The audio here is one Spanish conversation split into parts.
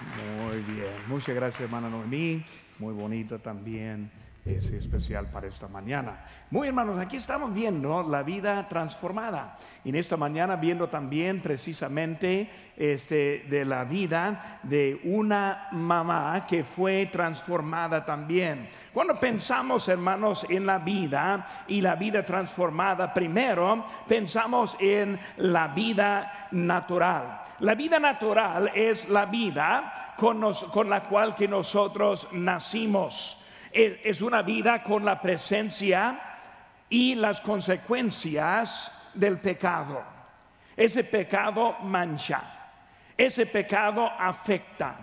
Muy bien, muchas gracias hermana Noemí, muy bonito también es especial para esta mañana. Muy hermanos, aquí estamos viendo la vida transformada. Y en esta mañana viendo también precisamente este, de la vida de una mamá que fue transformada también. Cuando pensamos, hermanos, en la vida y la vida transformada, primero pensamos en la vida natural. La vida natural es la vida con, con la cual que nosotros nacimos es una vida con la presencia y las consecuencias del pecado. Ese pecado mancha, ese pecado afecta,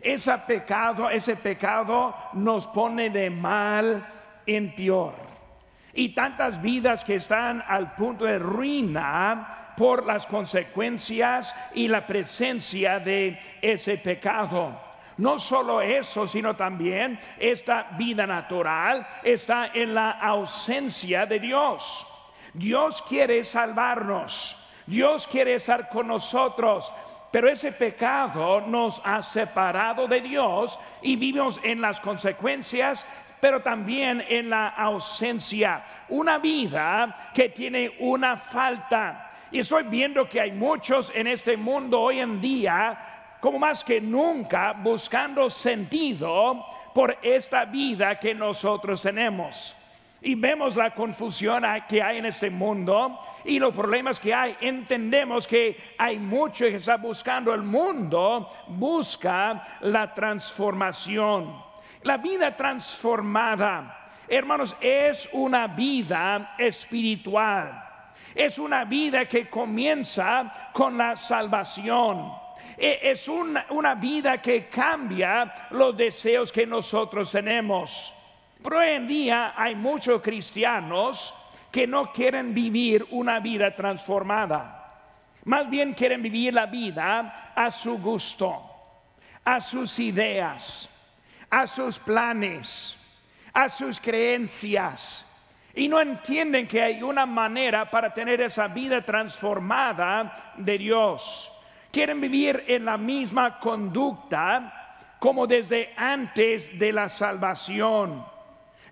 ese pecado, ese pecado nos pone de mal en peor. Y tantas vidas que están al punto de ruina por las consecuencias y la presencia de ese pecado. No solo eso, sino también esta vida natural está en la ausencia de Dios. Dios quiere salvarnos. Dios quiere estar con nosotros. Pero ese pecado nos ha separado de Dios y vivimos en las consecuencias, pero también en la ausencia. Una vida que tiene una falta. Y estoy viendo que hay muchos en este mundo hoy en día como más que nunca buscando sentido por esta vida que nosotros tenemos. Y vemos la confusión que hay en este mundo y los problemas que hay. Entendemos que hay mucho que está buscando el mundo, busca la transformación. La vida transformada, hermanos, es una vida espiritual. Es una vida que comienza con la salvación es una, vida que cambia los deseos que nosotros tenemos. Pero hoy en día hay muchos cristianos que no quieren vivir una vida transformada. Más bien quieren vivir la vida a su gusto, a sus ideas, a sus planes, a sus creencias. Y no entienden que hay una manera para tener esa vida transformada de Dios quieren vivir en la misma conducta como desde antes de la salvación.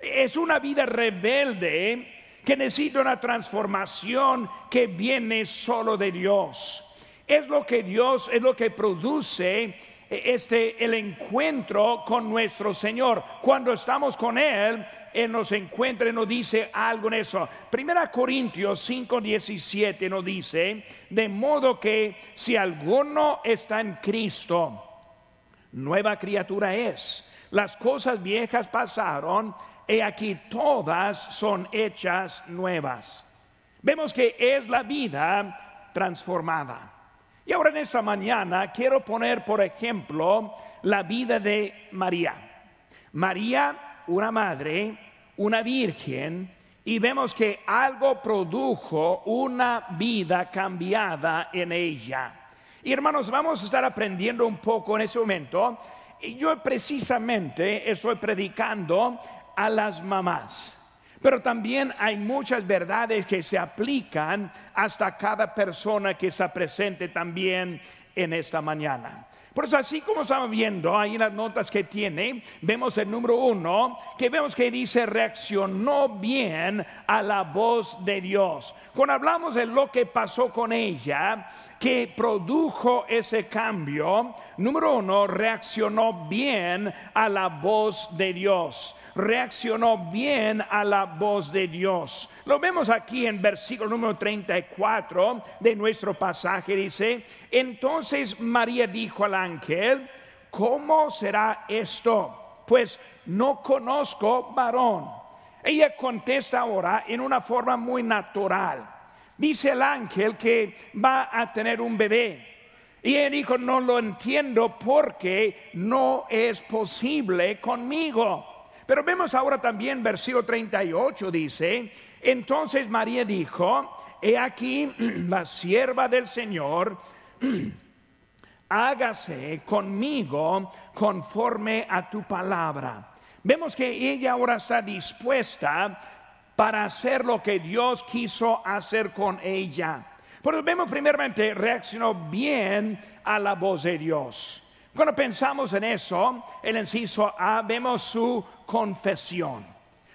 Es una vida rebelde que necesita una transformación que viene solo de Dios. Es lo que Dios, es lo que produce este el encuentro con nuestro Señor. Cuando estamos con él, él nos encuentra y nos dice algo en eso. Primera Corintios 5:17 nos dice, de modo que si alguno está en Cristo, nueva criatura es. Las cosas viejas pasaron y aquí todas son hechas nuevas. Vemos que es la vida transformada. Y ahora en esta mañana quiero poner, por ejemplo, la vida de María. María, una madre, una virgen, y vemos que algo produjo una vida cambiada en ella. Y hermanos, vamos a estar aprendiendo un poco en ese momento. Y yo precisamente estoy predicando a las mamás. Pero también hay muchas verdades que se aplican hasta cada persona que está presente también en esta mañana. Por eso, así como estamos viendo ahí en las notas que tiene, vemos el número uno, que vemos que dice reaccionó bien a la voz de Dios. Cuando hablamos de lo que pasó con ella, que produjo ese cambio, número uno, reaccionó bien a la voz de Dios reaccionó bien a la voz de Dios. Lo vemos aquí en versículo número 34 de nuestro pasaje. Dice, entonces María dijo al ángel, ¿cómo será esto? Pues no conozco varón. Ella contesta ahora en una forma muy natural. Dice el ángel que va a tener un bebé. Y él dijo, no lo entiendo porque no es posible conmigo. Pero vemos ahora también versículo 38 dice, entonces María dijo, he aquí la sierva del Señor, hágase conmigo conforme a tu palabra. Vemos que ella ahora está dispuesta para hacer lo que Dios quiso hacer con ella. Pero vemos primeramente reaccionó bien a la voz de Dios. Cuando pensamos en eso, el inciso A, vemos su confesión,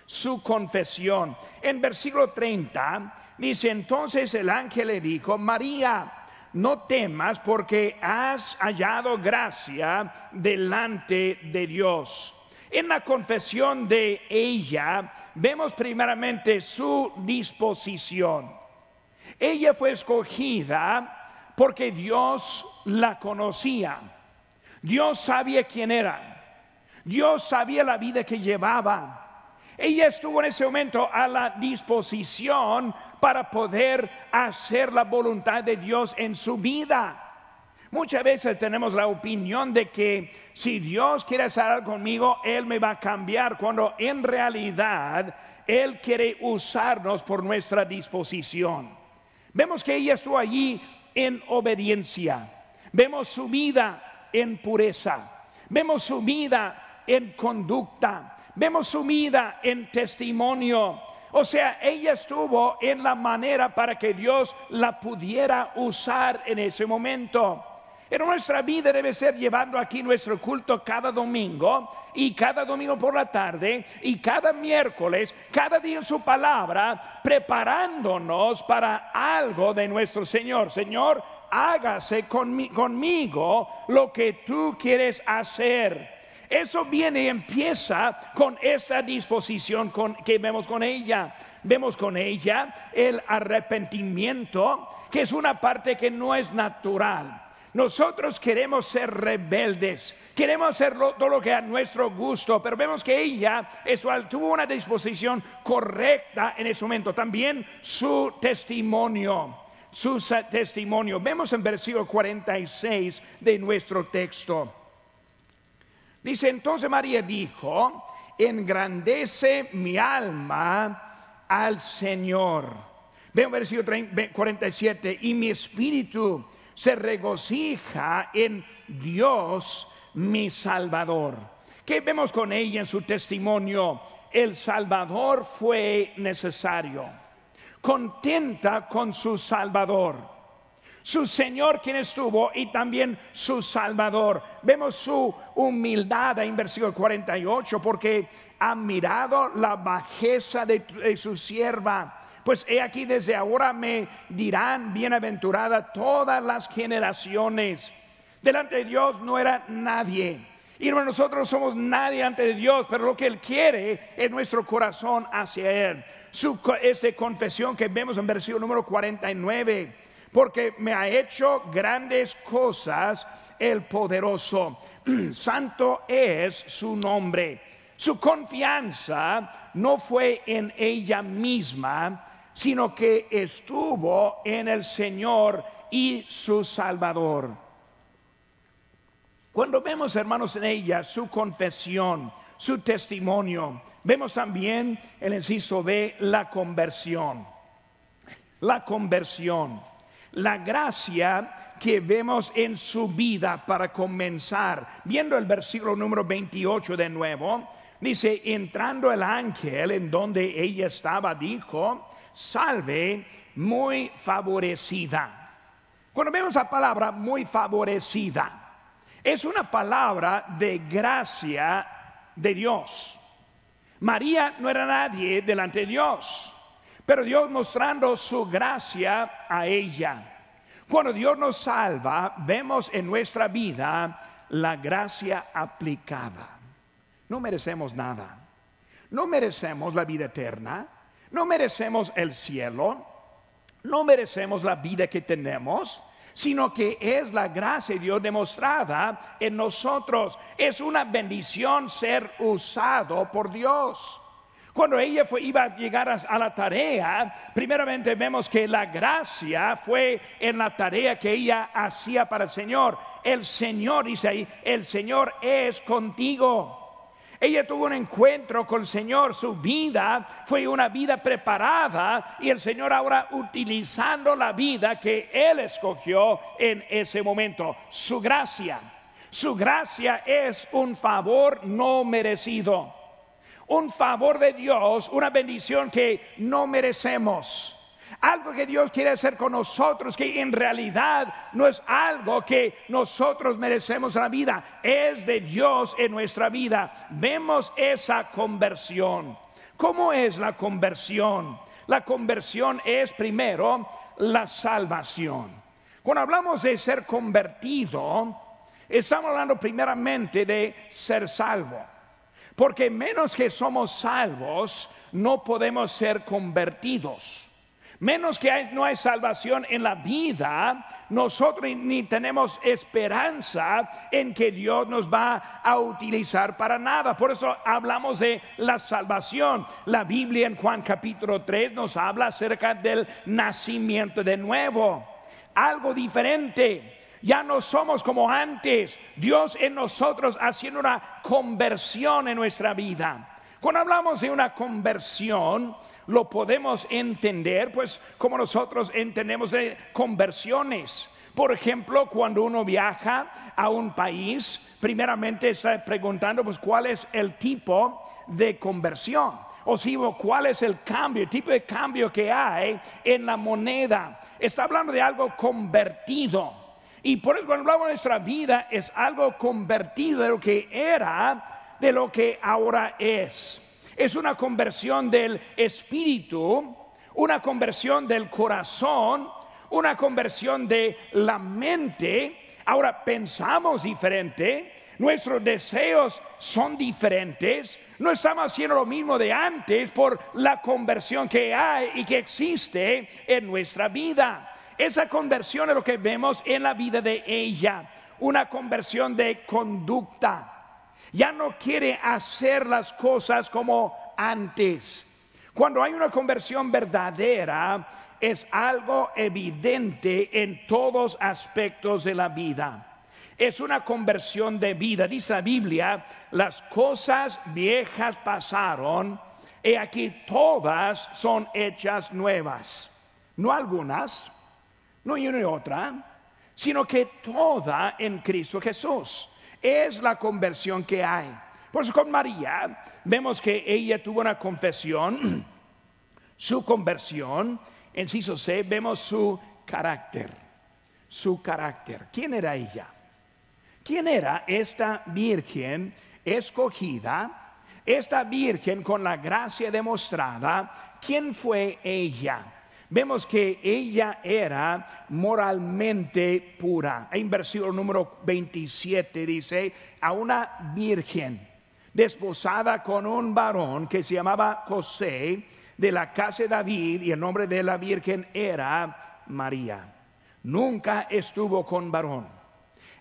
su confesión. En versículo 30 dice, entonces el ángel le dijo, María, no temas porque has hallado gracia delante de Dios. En la confesión de ella vemos primeramente su disposición. Ella fue escogida porque Dios la conocía. Dios sabía quién era. Dios sabía la vida que llevaba. Ella estuvo en ese momento a la disposición para poder hacer la voluntad de Dios en su vida. Muchas veces tenemos la opinión de que si Dios quiere hacer algo conmigo, Él me va a cambiar, cuando en realidad Él quiere usarnos por nuestra disposición. Vemos que ella estuvo allí en obediencia. Vemos su vida en pureza. Vemos su vida en conducta. Vemos su vida en testimonio. O sea, ella estuvo en la manera para que Dios la pudiera usar en ese momento. En nuestra vida debe ser llevando aquí nuestro culto cada domingo y cada domingo por la tarde y cada miércoles, cada día en su palabra, preparándonos para algo de nuestro Señor. Señor, hágase conmigo lo que tú quieres hacer. Eso viene y empieza con esa disposición que vemos con ella. Vemos con ella el arrepentimiento, que es una parte que no es natural. Nosotros queremos ser rebeldes, queremos hacer todo lo que a nuestro gusto, pero vemos que ella tuvo una disposición correcta en ese momento. También su testimonio, su testimonio. Vemos en versículo 46 de nuestro texto. Dice entonces María dijo, engrandece mi alma al Señor. Vemos versículo 47, y mi espíritu se regocija en Dios mi Salvador. ¿Qué vemos con ella en su testimonio? El Salvador fue necesario. Contenta con su Salvador su Señor quien estuvo y también su Salvador. Vemos su humildad en versículo 48 porque ha mirado la bajeza de, de su sierva pues he aquí desde ahora me dirán bienaventurada todas las generaciones. Delante de Dios no era nadie. Y nosotros somos nadie ante Dios, pero lo que Él quiere es nuestro corazón hacia Él. Su, esa confesión que vemos en versículo número 49 porque me ha hecho grandes cosas el poderoso. Santo es su nombre. Su confianza no fue en ella misma, sino que estuvo en el Señor y su Salvador. Cuando vemos, hermanos, en ella su confesión, su testimonio, vemos también el inciso B, la conversión. La conversión, la gracia que vemos en su vida para comenzar. Viendo el versículo número 28 de nuevo, dice, entrando el ángel en donde ella estaba, dijo, salve muy favorecida. Cuando vemos la palabra muy favorecida, es una palabra de gracia de Dios. María no era nadie delante de Dios, pero Dios mostrando su gracia a ella. Cuando Dios nos salva, vemos en nuestra vida la gracia aplicada. No merecemos nada. No merecemos la vida eterna. No merecemos el cielo, no merecemos la vida que tenemos, sino que es la gracia de Dios demostrada en nosotros. Es una bendición ser usado por Dios. Cuando ella fue, iba a llegar a, la tarea, primeramente vemos que la gracia fue en la tarea que ella hacía para el Señor. El Señor, dice ahí, el Señor es contigo. Ella tuvo un encuentro con el Señor, su vida fue una vida preparada y el Señor ahora utilizando la vida que Él escogió en ese momento, su gracia. Su gracia es un favor no merecido, un favor de Dios, una bendición que no merecemos. Algo que Dios quiere hacer con nosotros, que en realidad no es algo que nosotros merecemos en la vida, es de Dios en nuestra vida. Vemos esa conversión. ¿Cómo es la conversión? La conversión es primero la salvación. Cuando hablamos de ser convertido, estamos hablando primeramente de ser salvo. Porque menos que somos salvos, no podemos ser convertidos. Menos que no hay salvación en la vida, nosotros ni tenemos esperanza en que Dios nos va a utilizar para nada. Por eso hablamos de la salvación. La Biblia en Juan capítulo 3 nos habla acerca del nacimiento de nuevo. Algo diferente ya no somos como antes. Dios en nosotros haciendo una conversión en nuestra vida. Cuando hablamos de una conversión, lo podemos entender, pues como nosotros entendemos de conversiones. Por ejemplo, cuando uno viaja a un país, primeramente está preguntando, pues, cuál es el tipo de conversión. O si, cuál es el cambio, el tipo de cambio que hay en la moneda. Está hablando de algo convertido. Y por eso cuando hablamos de nuestra vida es algo convertido de lo que era, de lo que ahora es. Es una conversión del espíritu, una conversión del corazón, una conversión de la mente. Ahora pensamos diferente, nuestros deseos son diferentes, no estamos haciendo lo mismo de antes por la conversión que hay y que existe en nuestra vida. Esa conversión es lo que vemos en la vida de ella, una conversión de conducta. Ya no quiere hacer las cosas como antes. Cuando hay una conversión verdadera, es algo evidente en todos aspectos de la vida. Es una conversión de vida. Dice la Biblia, las cosas viejas pasaron y aquí todas son hechas nuevas. No algunas, no hay una y otra, sino que toda en Cristo Jesús. Es la conversión que hay. Por eso con María vemos que ella tuvo una confesión, su conversión, en Ciso C vemos su carácter, su carácter. ¿Quién era ella? ¿Quién era esta virgen escogida? Esta virgen con la gracia demostrada, ¿quién fue ella? Vemos que ella era moralmente pura. En versículo número 27 dice, a una virgen desposada con un varón que se llamaba José de la casa de David y el nombre de la virgen era María. Nunca estuvo con varón.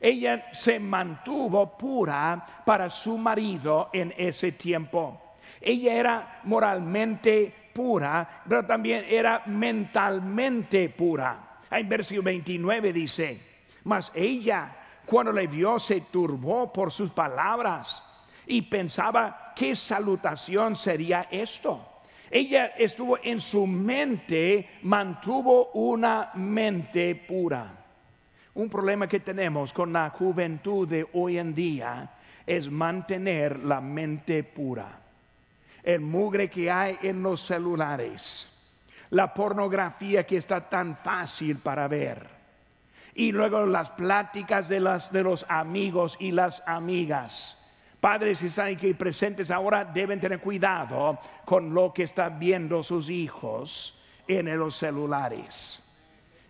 Ella se mantuvo pura para su marido en ese tiempo. Ella era moralmente pura, pero también era mentalmente pura. En versículo 29 dice, mas ella cuando le vio se turbó por sus palabras y pensaba, ¿qué salutación sería esto? Ella estuvo en su mente, mantuvo una mente pura. Un problema que tenemos con la juventud de hoy en día es mantener la mente pura el mugre que hay en los celulares, la pornografía que está tan fácil para ver, y luego las pláticas de, las, de los amigos y las amigas. Padres que están aquí presentes ahora deben tener cuidado con lo que están viendo sus hijos en los celulares.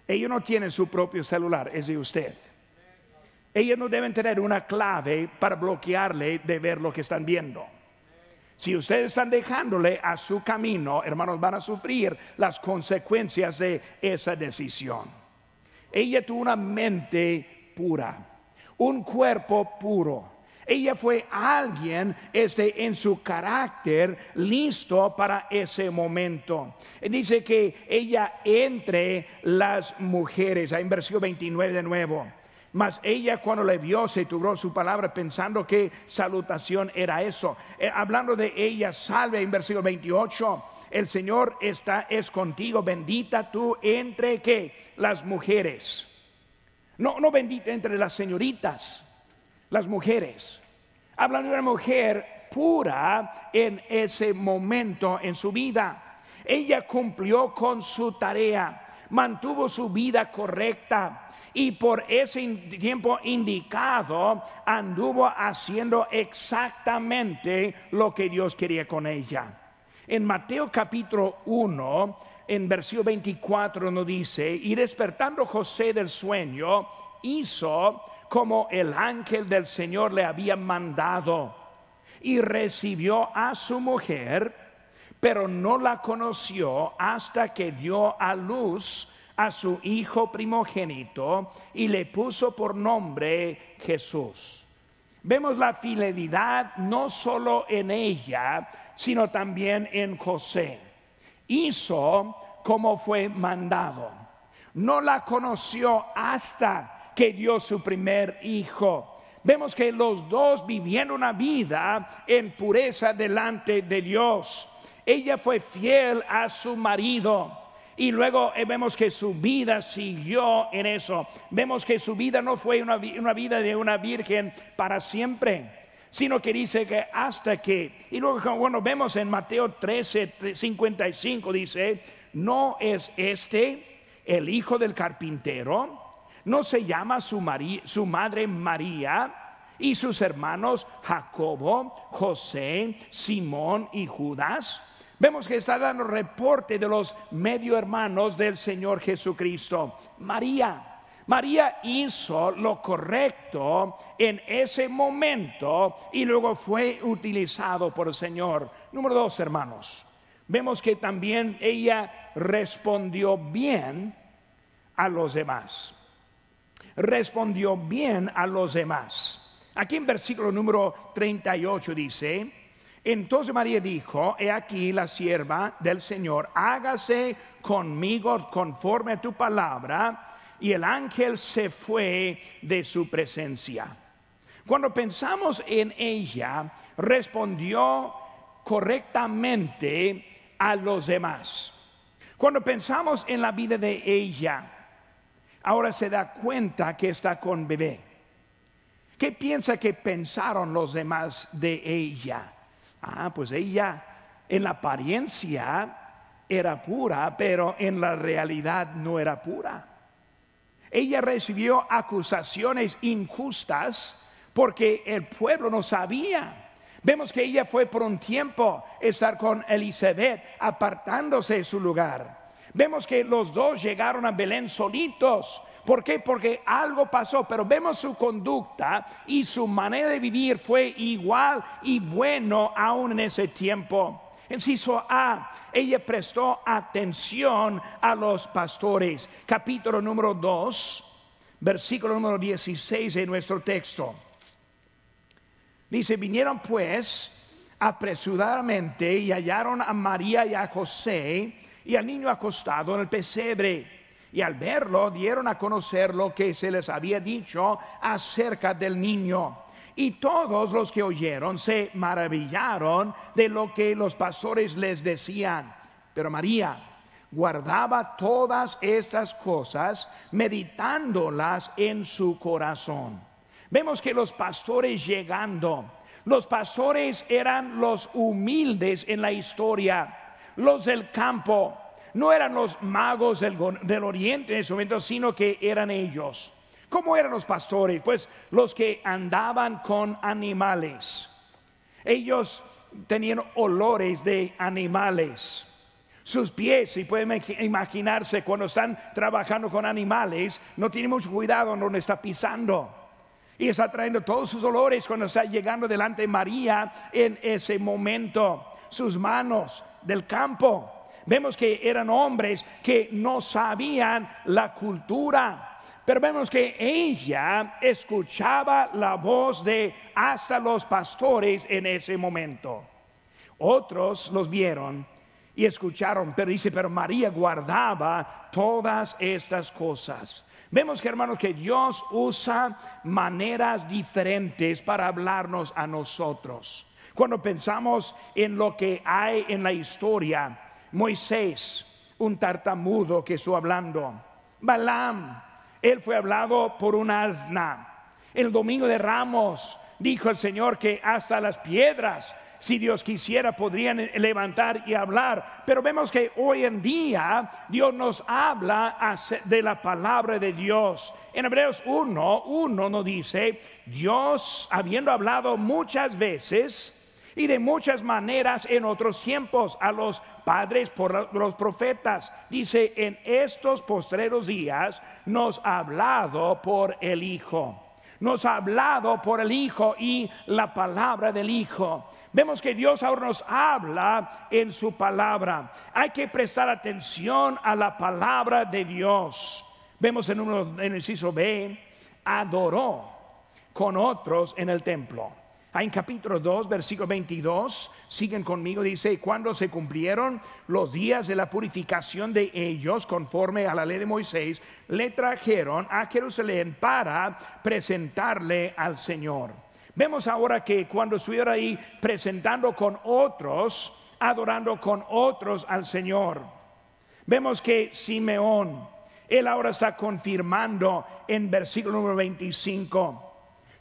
Ellos no tienen su propio celular, es de usted. Ellos no deben tener una clave para bloquearle de ver lo que están viendo. Si ustedes están dejándole a su camino, hermanos, van a sufrir las consecuencias de esa decisión. Ella tuvo una mente pura, un cuerpo puro. Ella fue alguien este, en su carácter listo para ese momento. Dice que ella entre las mujeres, en versículo 29 de nuevo mas ella cuando le vio se tuvo su palabra pensando que salutación era eso. Eh, hablando de ella, salve en versículo 28, el Señor está es contigo, bendita tú entre que las mujeres. No, no bendita entre las señoritas, las mujeres. Hablando de una mujer pura en ese momento en su vida. Ella cumplió con su tarea, mantuvo su vida correcta y por ese tiempo indicado anduvo haciendo exactamente lo que Dios quería con ella. En Mateo capítulo 1, en versículo 24 nos dice, y despertando José del sueño, hizo como el ángel del Señor le había mandado y recibió a su mujer, pero no la conoció hasta que dio a luz a su hijo primogénito y le puso por nombre Jesús. Vemos la fidelidad no solo en ella, sino también en José. Hizo como fue mandado. No la conoció hasta que dio su primer hijo. Vemos que los dos vivían una vida en pureza delante de Dios. Ella fue fiel a su marido y luego eh, vemos que su vida siguió en eso. Vemos que su vida no fue una, vida de una virgen para siempre, sino que dice que hasta que, y luego bueno, vemos en Mateo 13, 55, dice, no es este el hijo del carpintero, no se llama su, su madre María y sus hermanos Jacobo, José, Simón y Judas Vemos que está dando reporte de los medio hermanos del Señor Jesucristo. María. María hizo lo correcto en ese momento y luego fue utilizado por el Señor. Número dos, hermanos. Vemos que también ella respondió bien a los demás. Respondió bien a los demás. Aquí en versículo número 38 dice, entonces María dijo, he aquí la sierva del Señor, hágase conmigo conforme a tu palabra. Y el ángel se fue de su presencia. Cuando pensamos en ella, respondió correctamente a los demás. Cuando pensamos en la vida de ella, ahora se da cuenta que está con bebé. ¿Qué piensa que pensaron los demás de ella? Ah, pues ella en la apariencia era pura, pero en la realidad no era pura. Ella recibió acusaciones injustas porque el pueblo no sabía. Vemos que ella fue por un tiempo estar con Elizabeth, apartándose de su lugar. Vemos que los dos llegaron a Belén solitos ¿Por qué? Porque algo pasó, pero vemos su conducta y su manera de vivir fue igual y bueno aún en ese tiempo. Inciso A, ella prestó atención a los pastores. Capítulo número 2, versículo número 16 de nuestro texto. Dice, vinieron pues apresuradamente y hallaron a María y a José y al niño acostado en el pesebre y al verlo dieron a conocer lo que se les había dicho acerca del niño. Y todos los que oyeron se maravillaron de lo que los pastores les decían. Pero María guardaba todas estas cosas, meditándolas en su corazón. Vemos que los pastores llegando, los pastores eran los humildes en la historia, los del campo, no eran los magos del, oriente en ese momento, sino que eran ellos. ¿Cómo eran los pastores? Pues los que andaban con animales. Ellos tenían olores de animales. Sus pies, si pueden imaginarse, cuando están trabajando con animales, no tienen mucho cuidado donde está pisando. Y está trayendo todos sus olores cuando está llegando delante de María en ese momento. Sus manos del campo Vemos que eran hombres que no sabían la cultura. Pero vemos que ella escuchaba la voz de hasta los pastores en ese momento. Otros los vieron y escucharon, pero dice, pero María guardaba todas estas cosas. Vemos que hermanos que Dios usa maneras diferentes para hablarnos a nosotros. Cuando pensamos en lo que hay en la historia, Moisés, un tartamudo que estuvo hablando. Balaam, él fue hablado por un asna. El domingo de Ramos Dijo el Señor que hasta las piedras, si Dios quisiera, podrían levantar y hablar. Pero vemos que hoy en día Dios nos habla de la palabra de Dios. En Hebreos 1, 1 nos dice, Dios, habiendo hablado muchas veces, y de muchas maneras en otros tiempos a los padres por los profetas. Dice, en estos postreros días nos ha hablado por el Hijo nos ha hablado por el Hijo y la palabra del Hijo. Vemos que Dios ahora nos habla en su palabra. Hay que prestar atención a la palabra de Dios. Vemos en, uno, en el inciso B, adoró con otros en el templo. En capítulo 2, versículo 22, siguen conmigo, dice, cuando se cumplieron los días de la purificación de ellos, conforme a la ley de Moisés, le trajeron a Jerusalén para presentarle al Señor. Vemos ahora que cuando estuvieron ahí presentando con otros, adorando con otros al Señor, vemos que Simeón, él ahora está confirmando en versículo número 25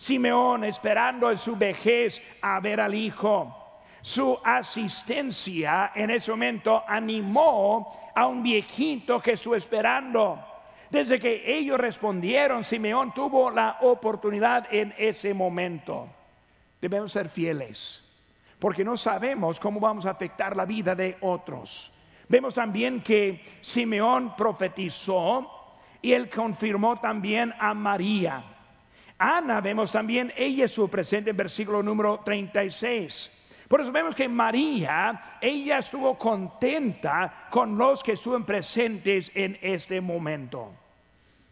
Simeón esperando en su vejez a ver al hijo. Su asistencia en ese momento animó a un viejito que esperando. Desde que ellos respondieron, Simeón tuvo la oportunidad en ese momento. Debemos ser fieles, porque no sabemos cómo vamos a afectar la vida de otros. Vemos también que Simeón profetizó y él confirmó también a María. Ana vemos también, ella estuvo presente en versículo número 36. Por eso vemos que María, ella estuvo contenta con los que estuvieron presentes en este momento.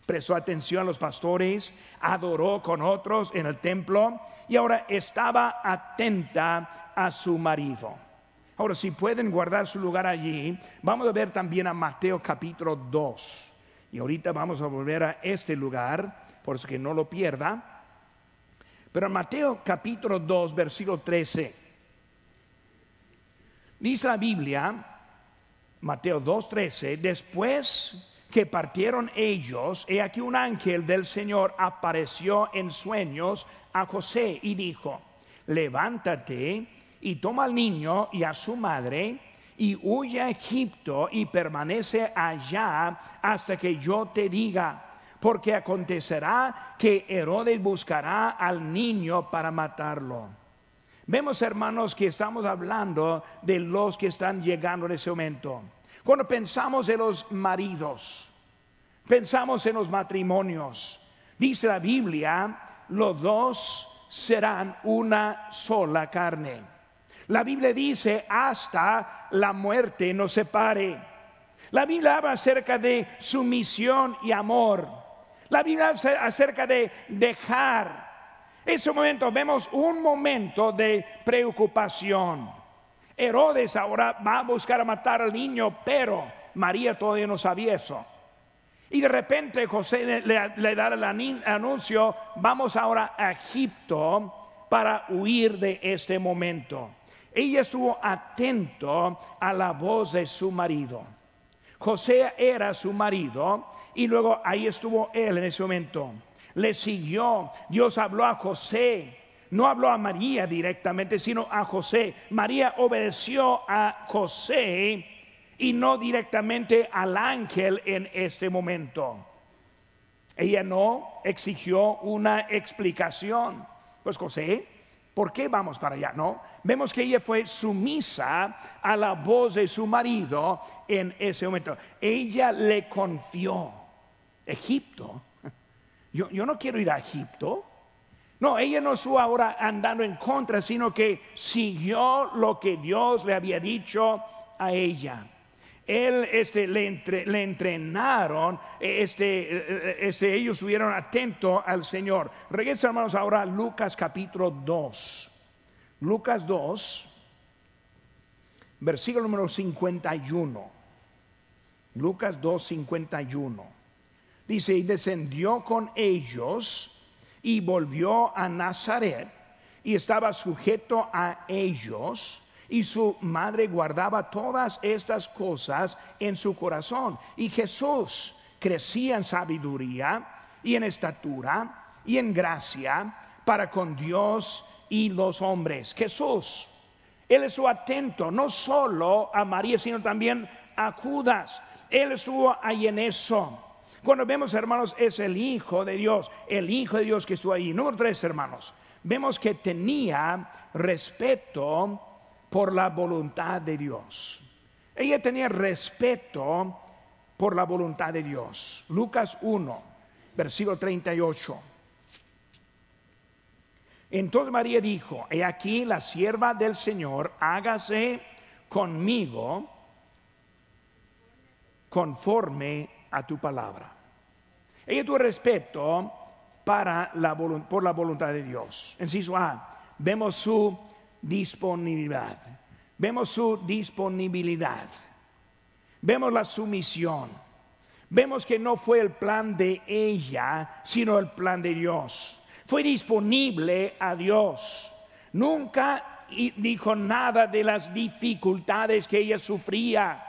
Prestó atención a los pastores, adoró con otros en el templo y ahora estaba atenta a su marido. Ahora, si pueden guardar su lugar allí, vamos a ver también a Mateo capítulo 2. Y ahorita vamos a volver a este lugar por eso que no lo pierda. Pero en Mateo capítulo 2, versículo 13, dice la Biblia, Mateo 2, 13, después que partieron ellos, he aquí un ángel del Señor apareció en sueños a José y dijo, levántate y toma al niño y a su madre y huye a Egipto y permanece allá hasta que yo te diga porque acontecerá que Herodes buscará al niño para matarlo. Vemos, hermanos, que estamos hablando de los que están llegando en ese momento. Cuando pensamos en los maridos, pensamos en los matrimonios, dice la Biblia, los dos serán una sola carne. La Biblia dice, hasta la muerte nos separe. La Biblia habla acerca de sumisión y amor. La Biblia acerca de dejar. Ese momento vemos un momento de preocupación. Herodes ahora va a buscar a matar al niño, pero María todavía no sabía eso. Y de repente José le, da el anuncio, vamos ahora a Egipto para huir de este momento. Ella estuvo atento a la voz de su marido. José era su marido y luego ahí estuvo él en ese momento. Le siguió. Dios habló a José. No habló a María directamente, sino a José. María obedeció a José y no directamente al ángel en este momento. Ella no exigió una explicación. Pues José ¿Por qué vamos para allá? No, vemos que ella fue sumisa a la voz de su marido en ese momento. Ella le confió. Egipto. Yo, yo no quiero ir a Egipto. No, ella no estuvo ahora andando en contra, sino que siguió lo que Dios le había dicho a ella él este, le, entrenaron, este, este, ellos estuvieron atentos al Señor. Regresa hermanos ahora a Lucas capítulo 2. Lucas 2, versículo número 51. Lucas 2, 51. Dice, y descendió con ellos y volvió a Nazaret y estaba sujeto a ellos y su madre guardaba todas estas cosas en su corazón. Y Jesús crecía en sabiduría y en estatura y en gracia para con Dios y los hombres. Jesús, Él estuvo atento no solo a María, sino también a Judas. Él estuvo ahí en eso. Cuando vemos, hermanos, es el Hijo de Dios, el Hijo de Dios que estuvo ahí. Número tres, hermanos, vemos que tenía respeto por la voluntad de Dios. Ella tenía respeto por la voluntad de Dios. Lucas 1, versículo 38. Entonces María dijo, he aquí la sierva del Señor, hágase conmigo conforme a tu palabra. Ella tuvo respeto para la, por la voluntad de Dios. En A, vemos su disponibilidad. Vemos su disponibilidad. Vemos la sumisión. Vemos que no fue el plan de ella, sino el plan de Dios. Fue disponible a Dios. Nunca dijo nada de las dificultades que ella sufría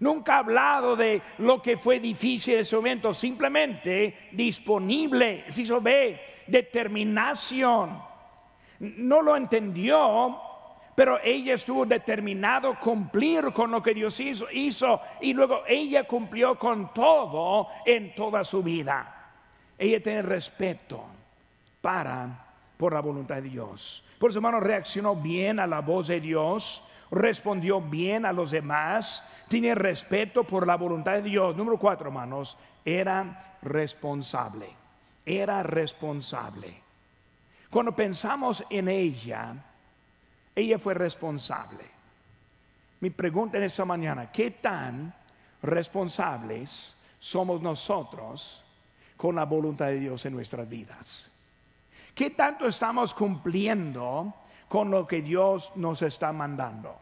Nunca ha hablado de lo que fue difícil en ese momento, simplemente disponible, se ve, determinación. No lo entendió, pero ella estuvo determinado cumplir con lo que Dios hizo, hizo y luego ella cumplió con todo en toda su vida. Ella tiene respeto para por la voluntad de Dios. Por su hermano reaccionó bien a la voz de Dios, respondió bien a los demás, tiene respeto por la voluntad de Dios. Número cuatro, hermanos, era responsable. Era responsable. Cuando pensamos en ella, ella fue responsable. Mi pregunta en esta mañana, ¿qué tan responsables somos nosotros con la voluntad de Dios en nuestras vidas? ¿Qué tanto estamos cumpliendo con lo que Dios nos está mandando?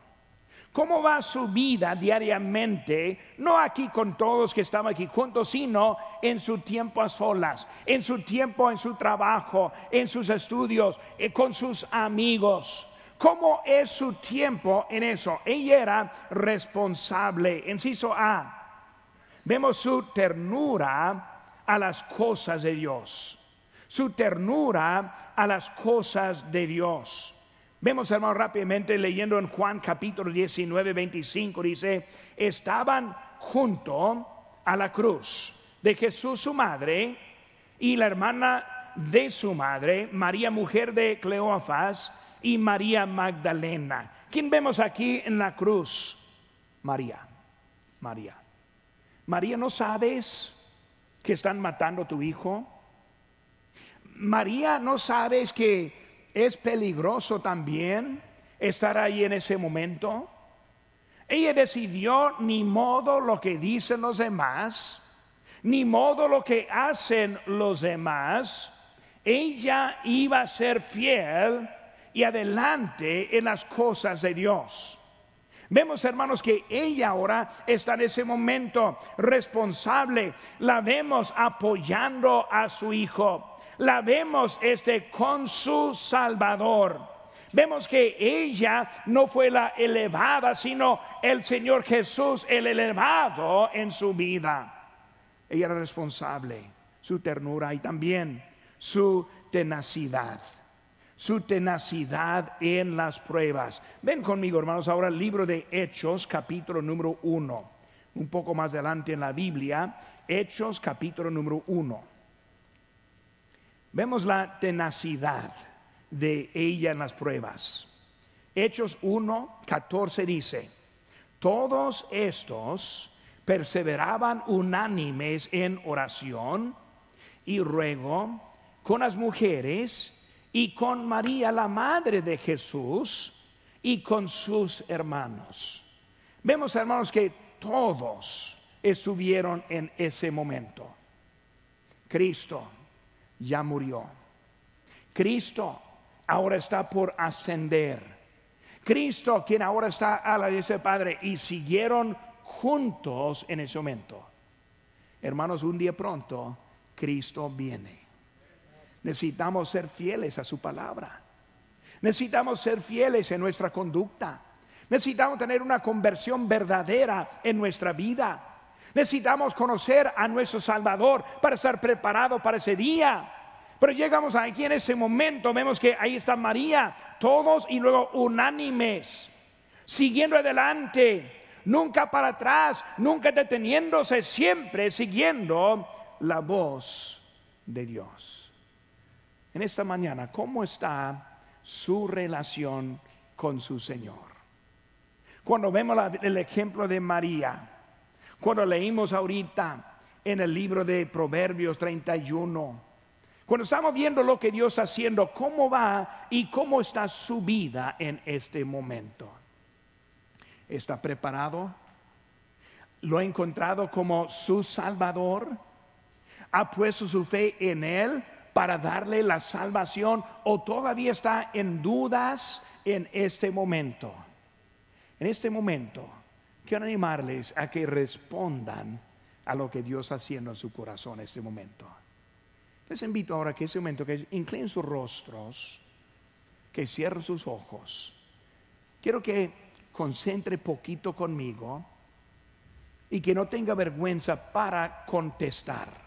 ¿Cómo va su vida diariamente? No aquí con todos que estamos aquí juntos, sino en su tiempo a solas, en su tiempo, en su trabajo, en sus estudios, eh, con sus amigos. ¿Cómo es su tiempo en eso? Ella era responsable. Inciso A. Vemos su ternura a las cosas de Dios. Su ternura a las cosas de Dios. Vemos, hermano, rápidamente leyendo en Juan capítulo 19, 25, dice, estaban junto a la cruz de Jesús su madre y la hermana de su madre, María mujer de Cleofas y María Magdalena. ¿Quién vemos aquí en la cruz? María, María. María, ¿no sabes que están matando a tu hijo? María, ¿no sabes que es peligroso también estar ahí en ese momento. Ella decidió ni modo lo que dicen los demás, ni modo lo que hacen los demás. Ella iba a ser fiel y adelante en las cosas de Dios. Vemos, hermanos, que ella ahora está en ese momento responsable. La vemos apoyando a su hijo la vemos este con su Salvador. Vemos que ella no fue la elevada, sino el Señor Jesús, el elevado en su vida. Ella era responsable, su ternura y también su tenacidad. Su tenacidad en las pruebas. Ven conmigo, hermanos, ahora el libro de Hechos, capítulo número uno. Un poco más adelante en la Biblia, Hechos, capítulo número uno. Vemos la tenacidad de ella en las pruebas. Hechos 1, 14 dice, todos estos perseveraban unánimes en oración y ruego con las mujeres y con María, la madre de Jesús, y con sus hermanos. Vemos, hermanos, que todos estuvieron en ese momento. Cristo ya murió. Cristo ahora está por ascender. Cristo, quien ahora está a la del Padre, y siguieron juntos en ese momento. Hermanos, un día pronto, Cristo viene. Necesitamos ser fieles a su palabra. Necesitamos ser fieles en nuestra conducta. Necesitamos tener una conversión verdadera en nuestra vida. Necesitamos conocer a nuestro Salvador para estar preparado para ese día. Pero llegamos aquí en ese momento, vemos que ahí está María, todos y luego unánimes, siguiendo adelante, nunca para atrás, nunca deteniéndose, siempre siguiendo la voz de Dios. En esta mañana, ¿cómo está su relación con su Señor? Cuando vemos el ejemplo de María, cuando leímos ahorita en el libro de Proverbios 31, cuando estamos viendo lo que Dios está haciendo, cómo va y cómo está su vida en este momento. ¿Está preparado? ¿Lo ha encontrado como su Salvador? ¿Ha puesto su fe en Él para darle la salvación o todavía está en dudas en este momento? En este momento, quiero animarles a que respondan a lo que Dios está haciendo en su corazón en este momento. Les invito ahora que ese momento que inclinen sus rostros, que cierren sus ojos. Quiero que concentre poquito conmigo y que no tenga vergüenza para contestar.